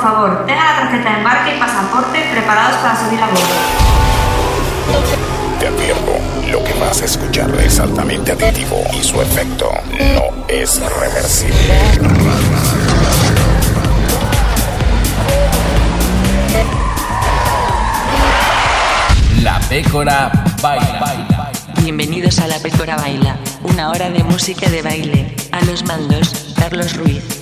por favor, tenga la tarjeta de embarque y pasaporte preparados para subir a bordo. Te advierto, lo que vas a escuchar es altamente adictivo y su efecto no es reversible. La Pécora baila. Bienvenidos a La Pécora Baila, una hora de música de baile. A los mandos, Carlos Ruiz.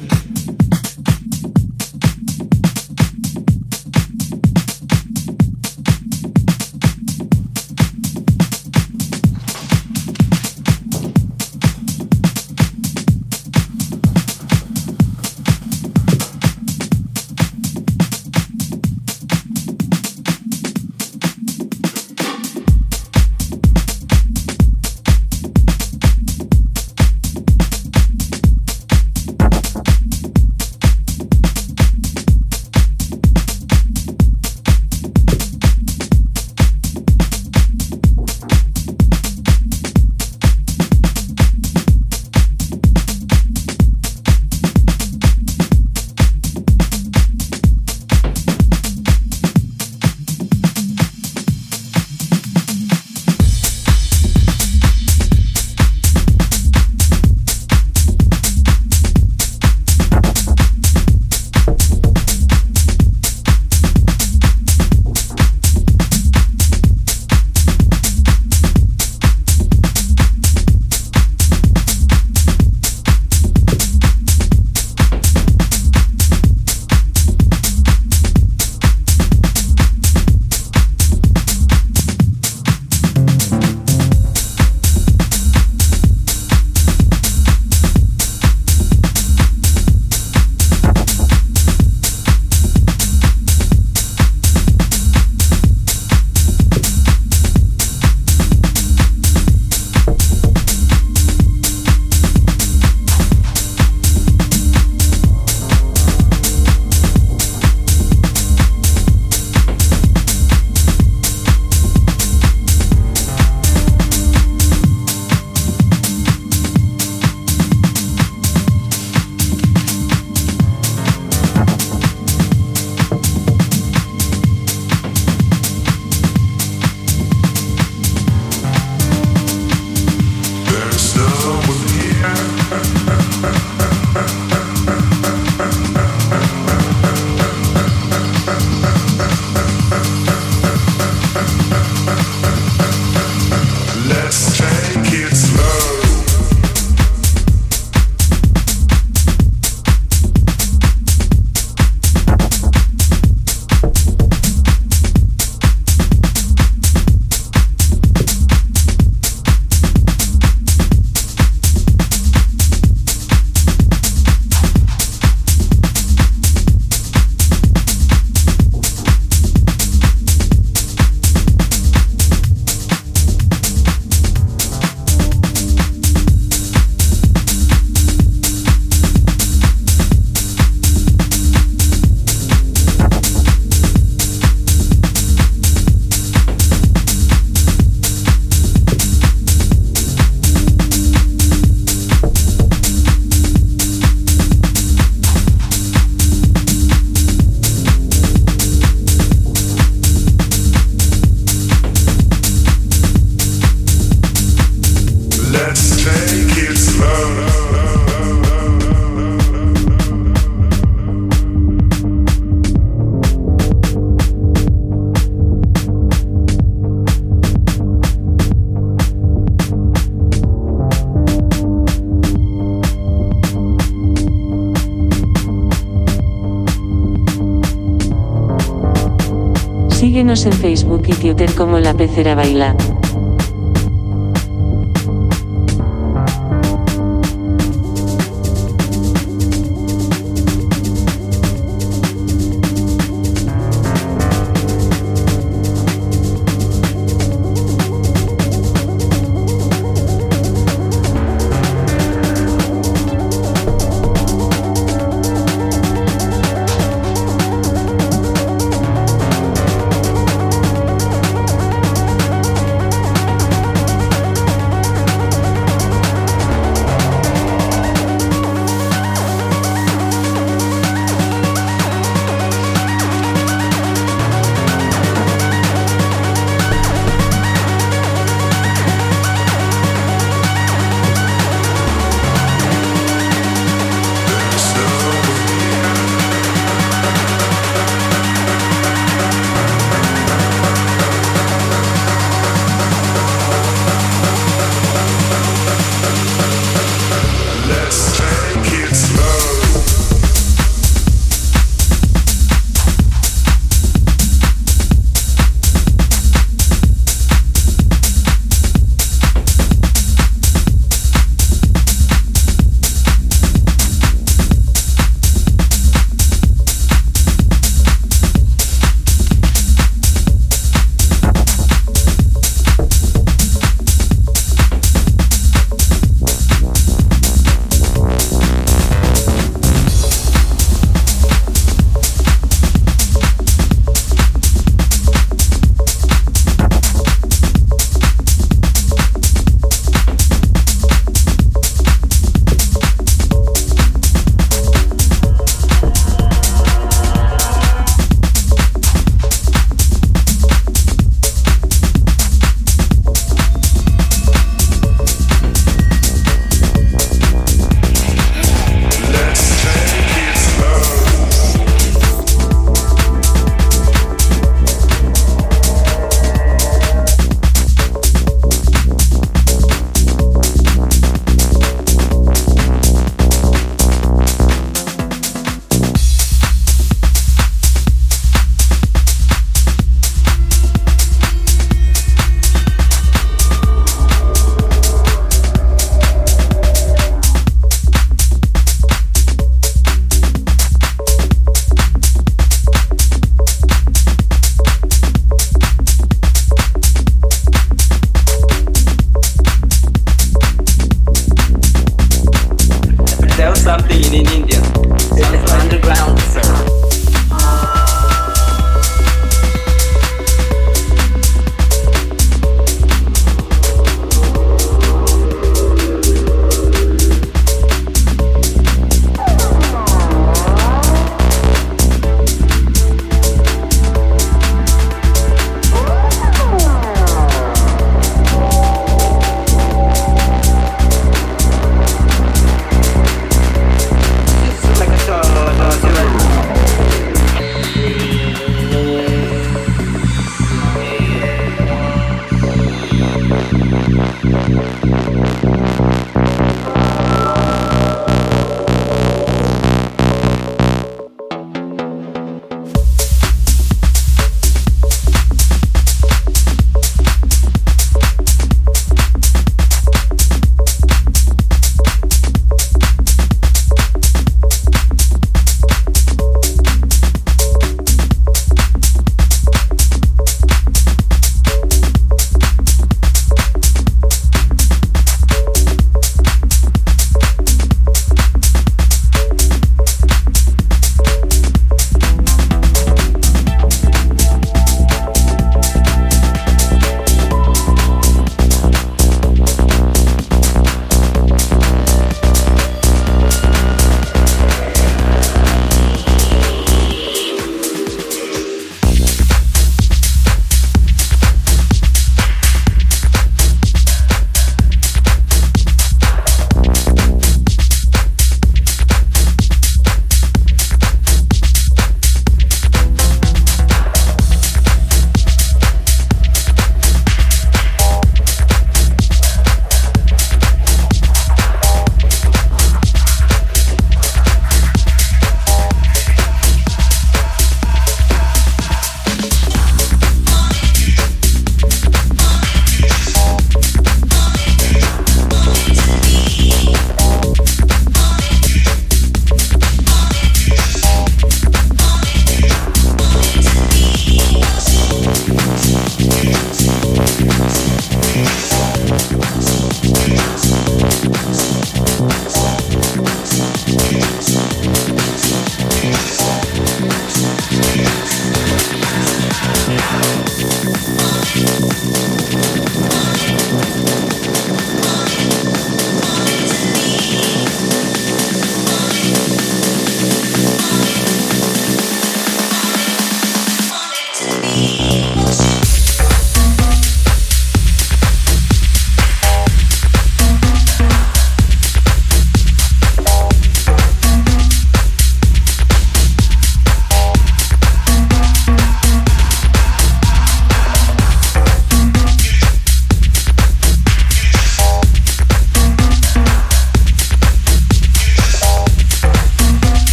En Facebook y Twitter como La Pecera Baila.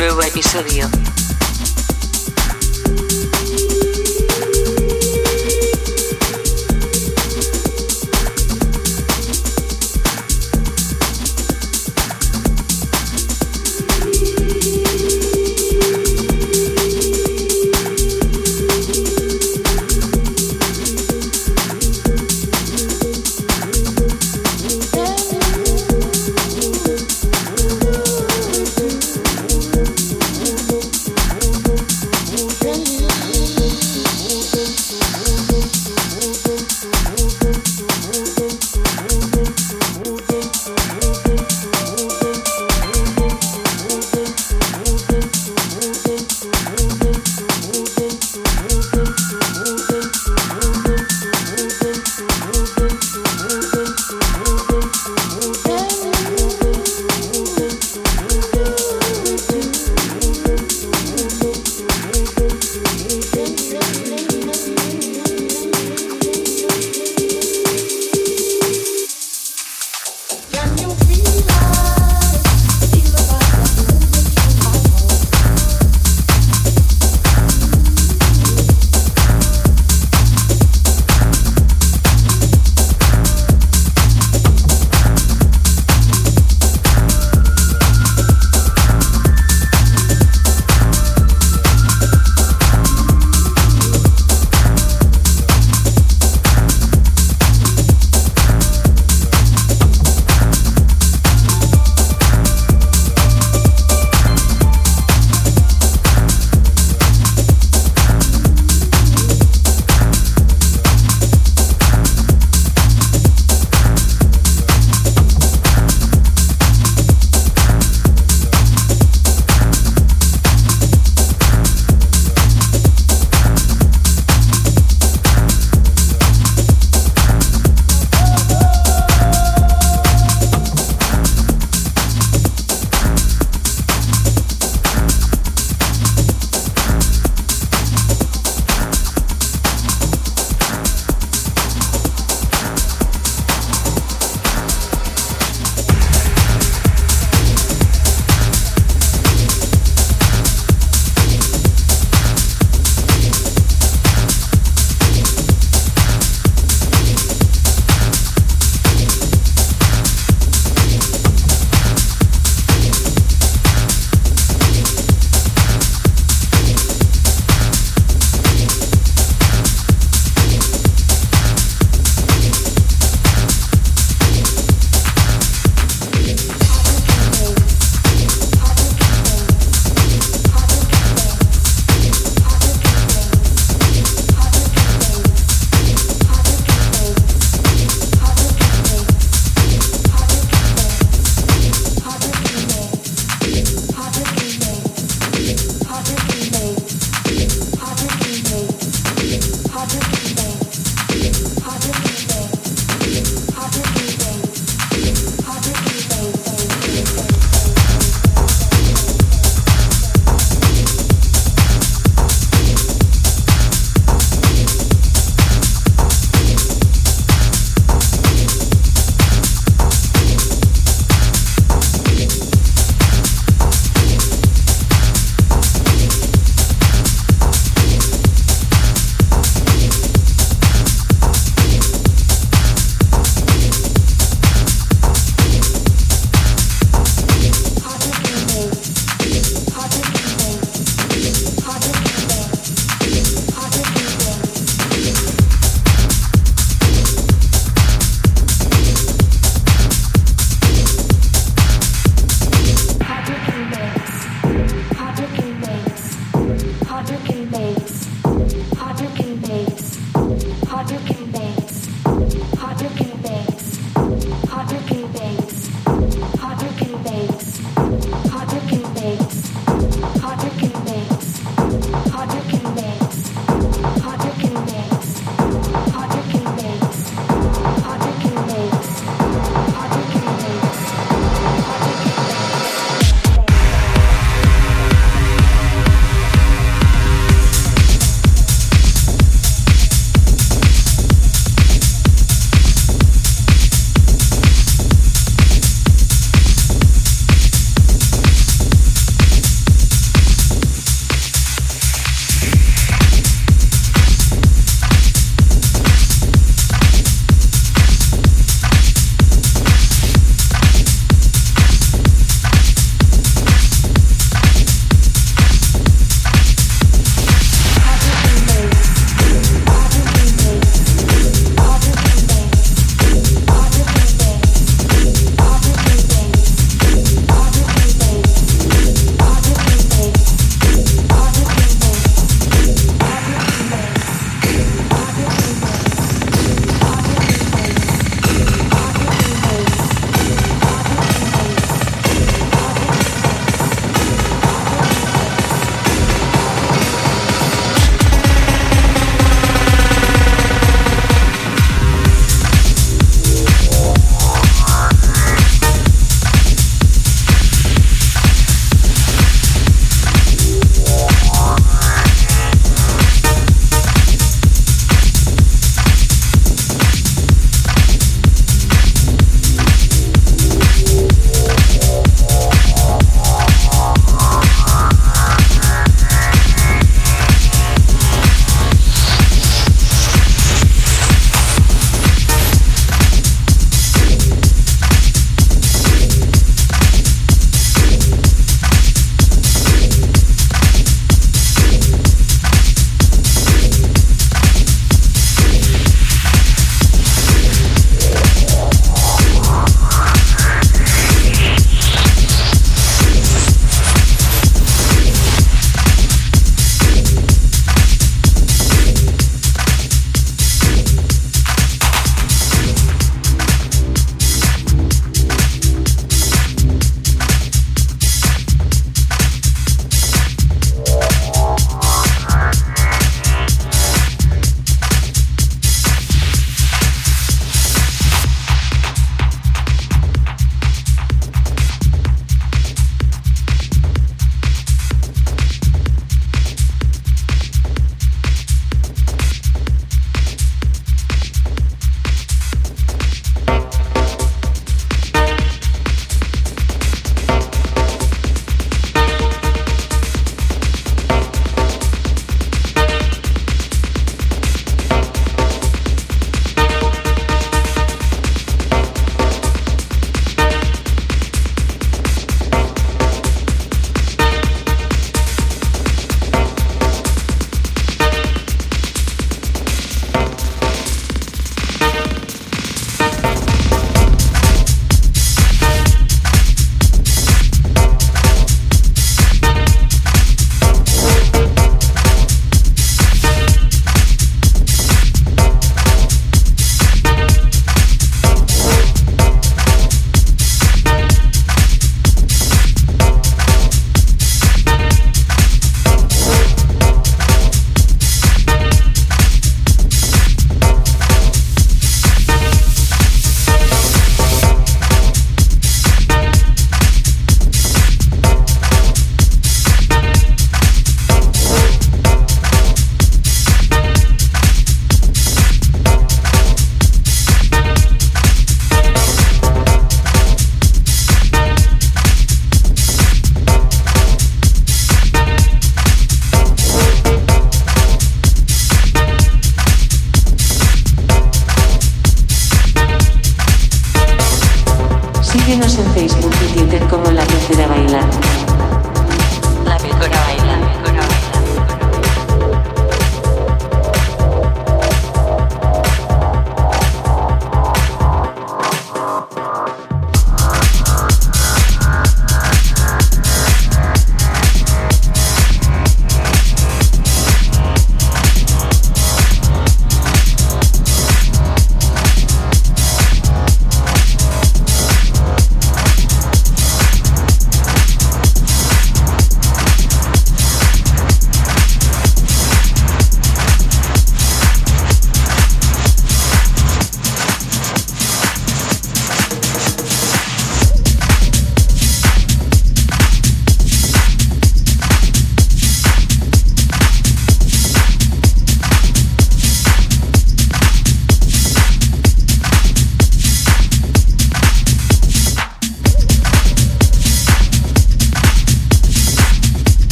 Nueva episodio.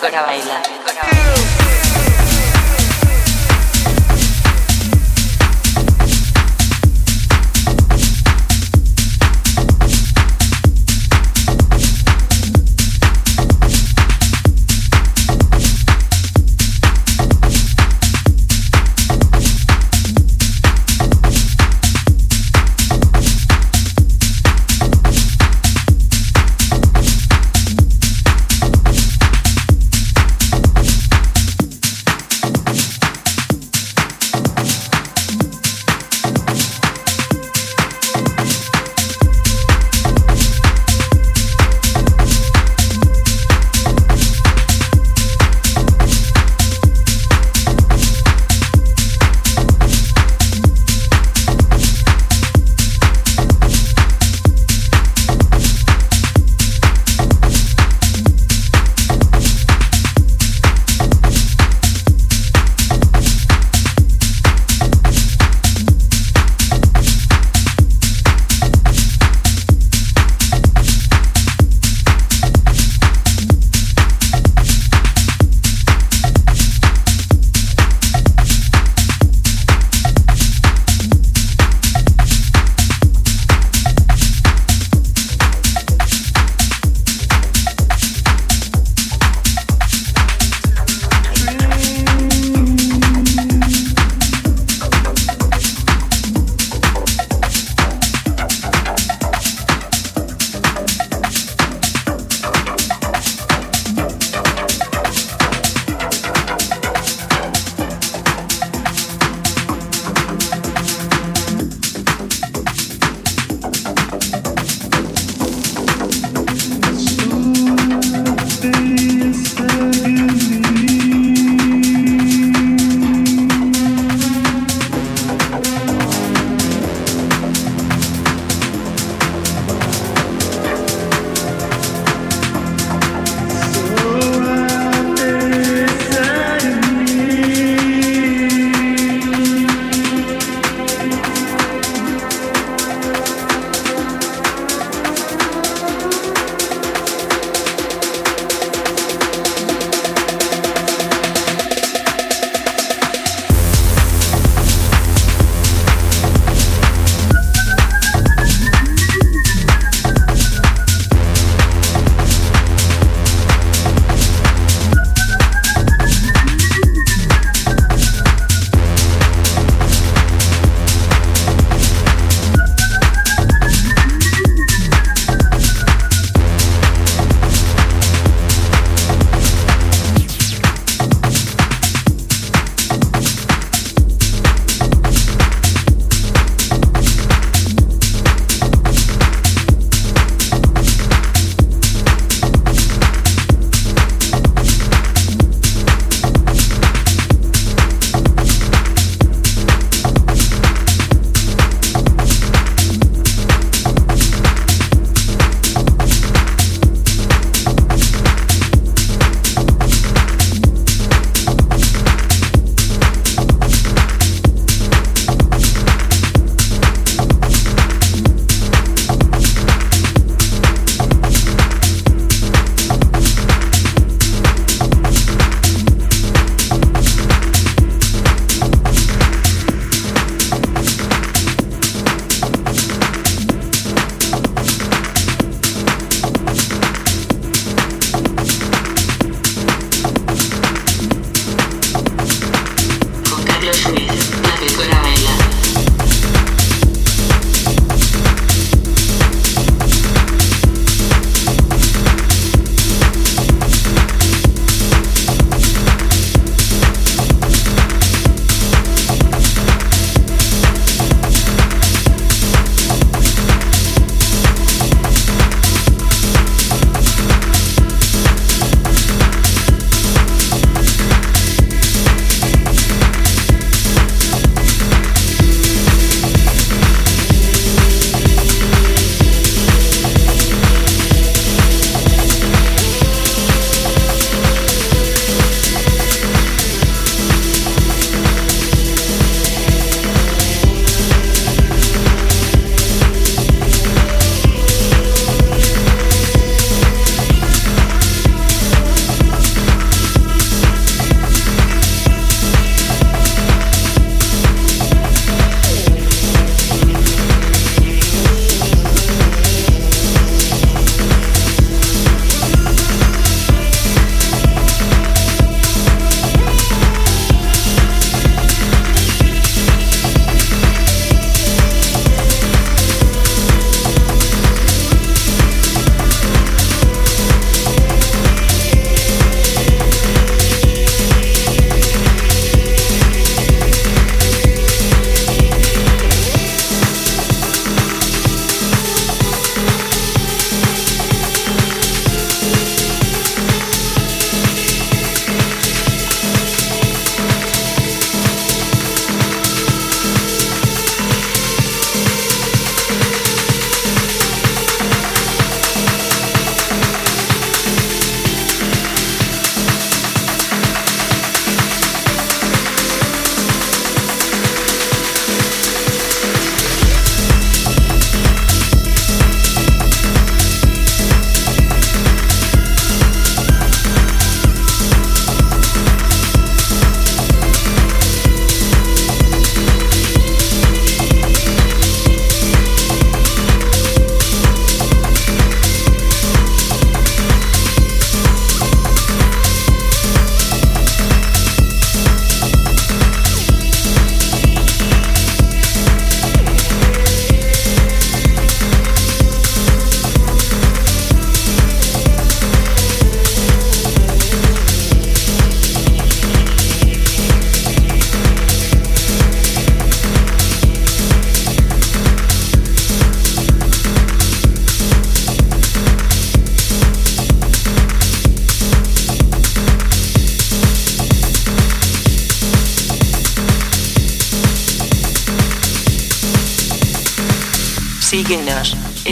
para bailar.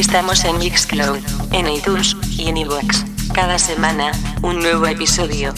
Estamos en Mixcloud, en iTunes y en iVoox. Cada semana, un nuevo episodio.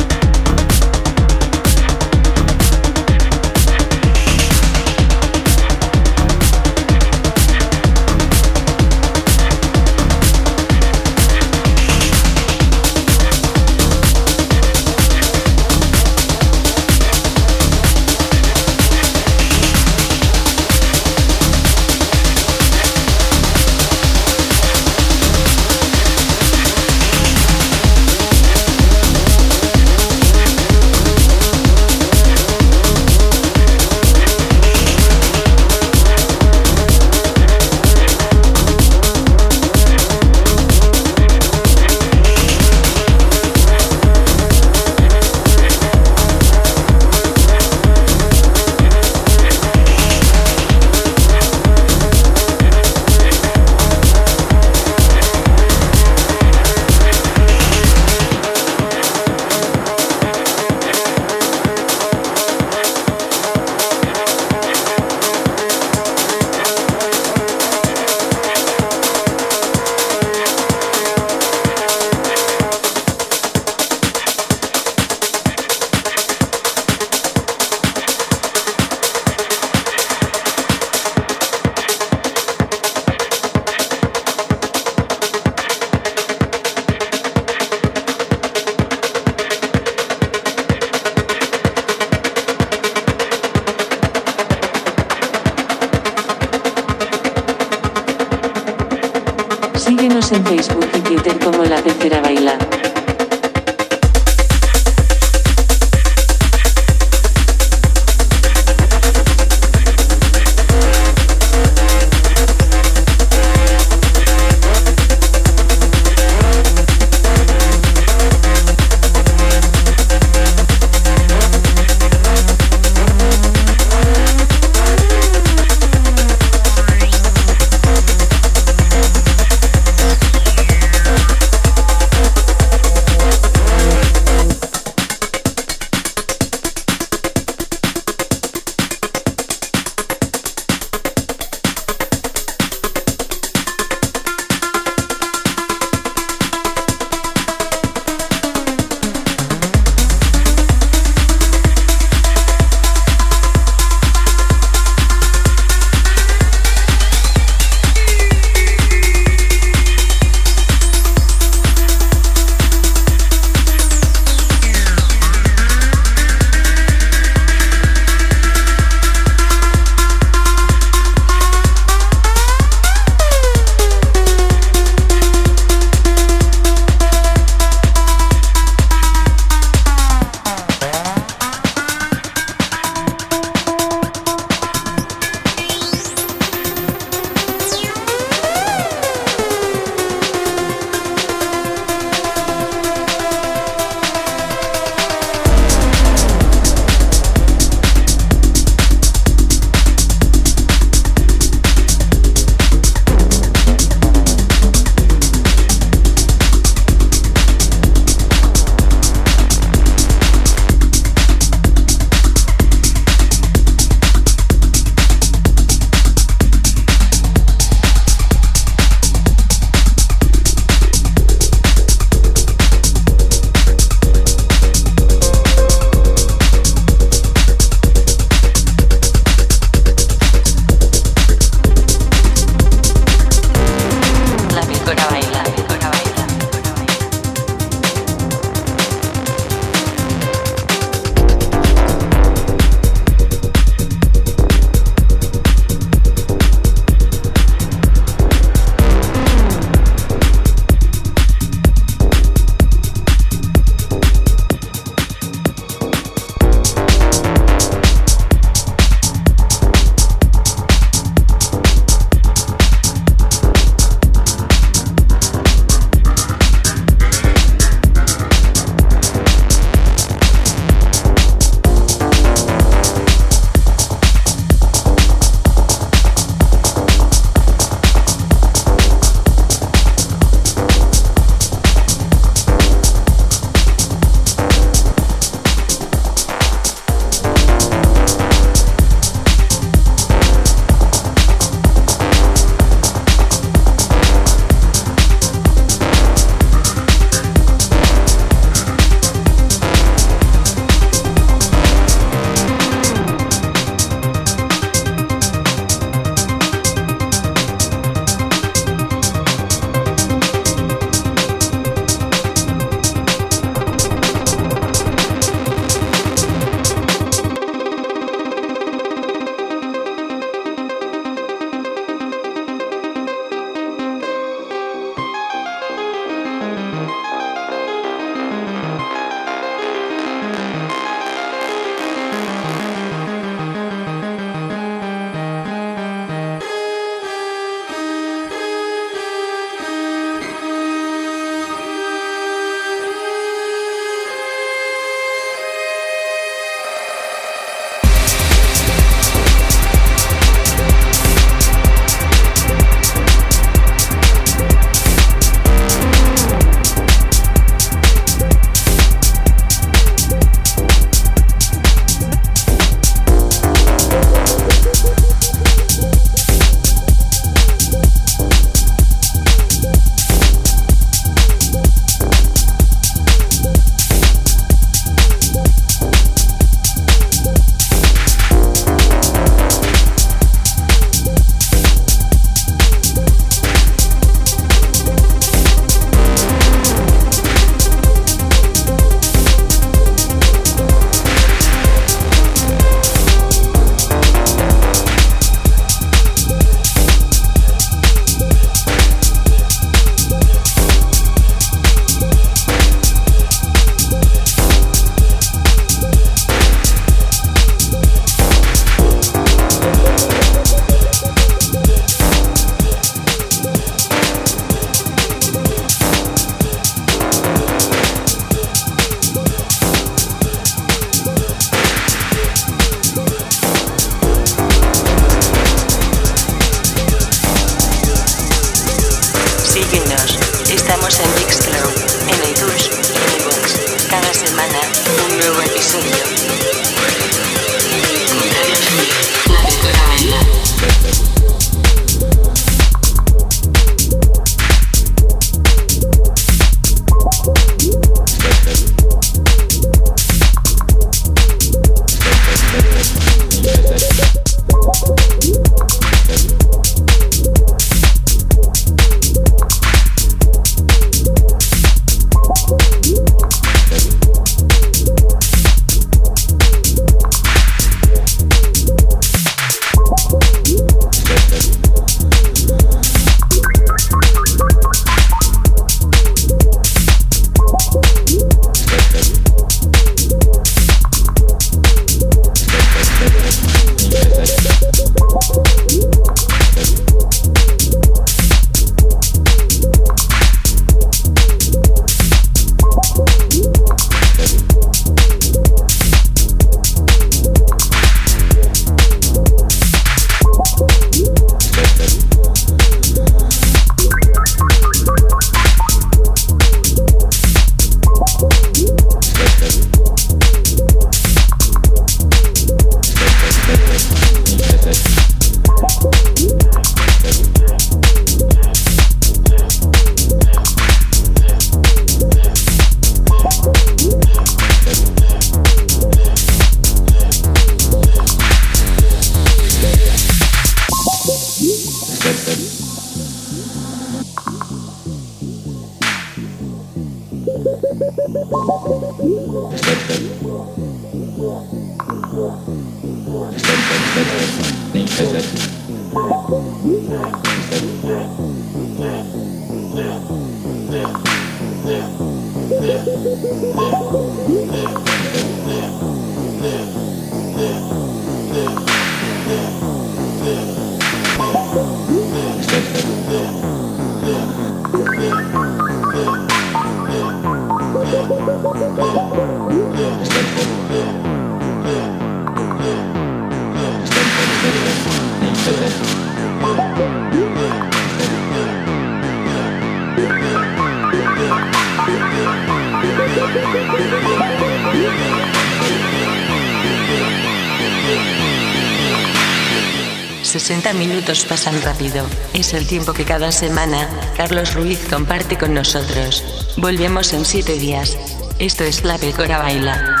Minutos pasan rápido. Es el tiempo que cada semana Carlos Ruiz comparte con nosotros. Volvemos en 7 días. Esto es La Pecora Baila.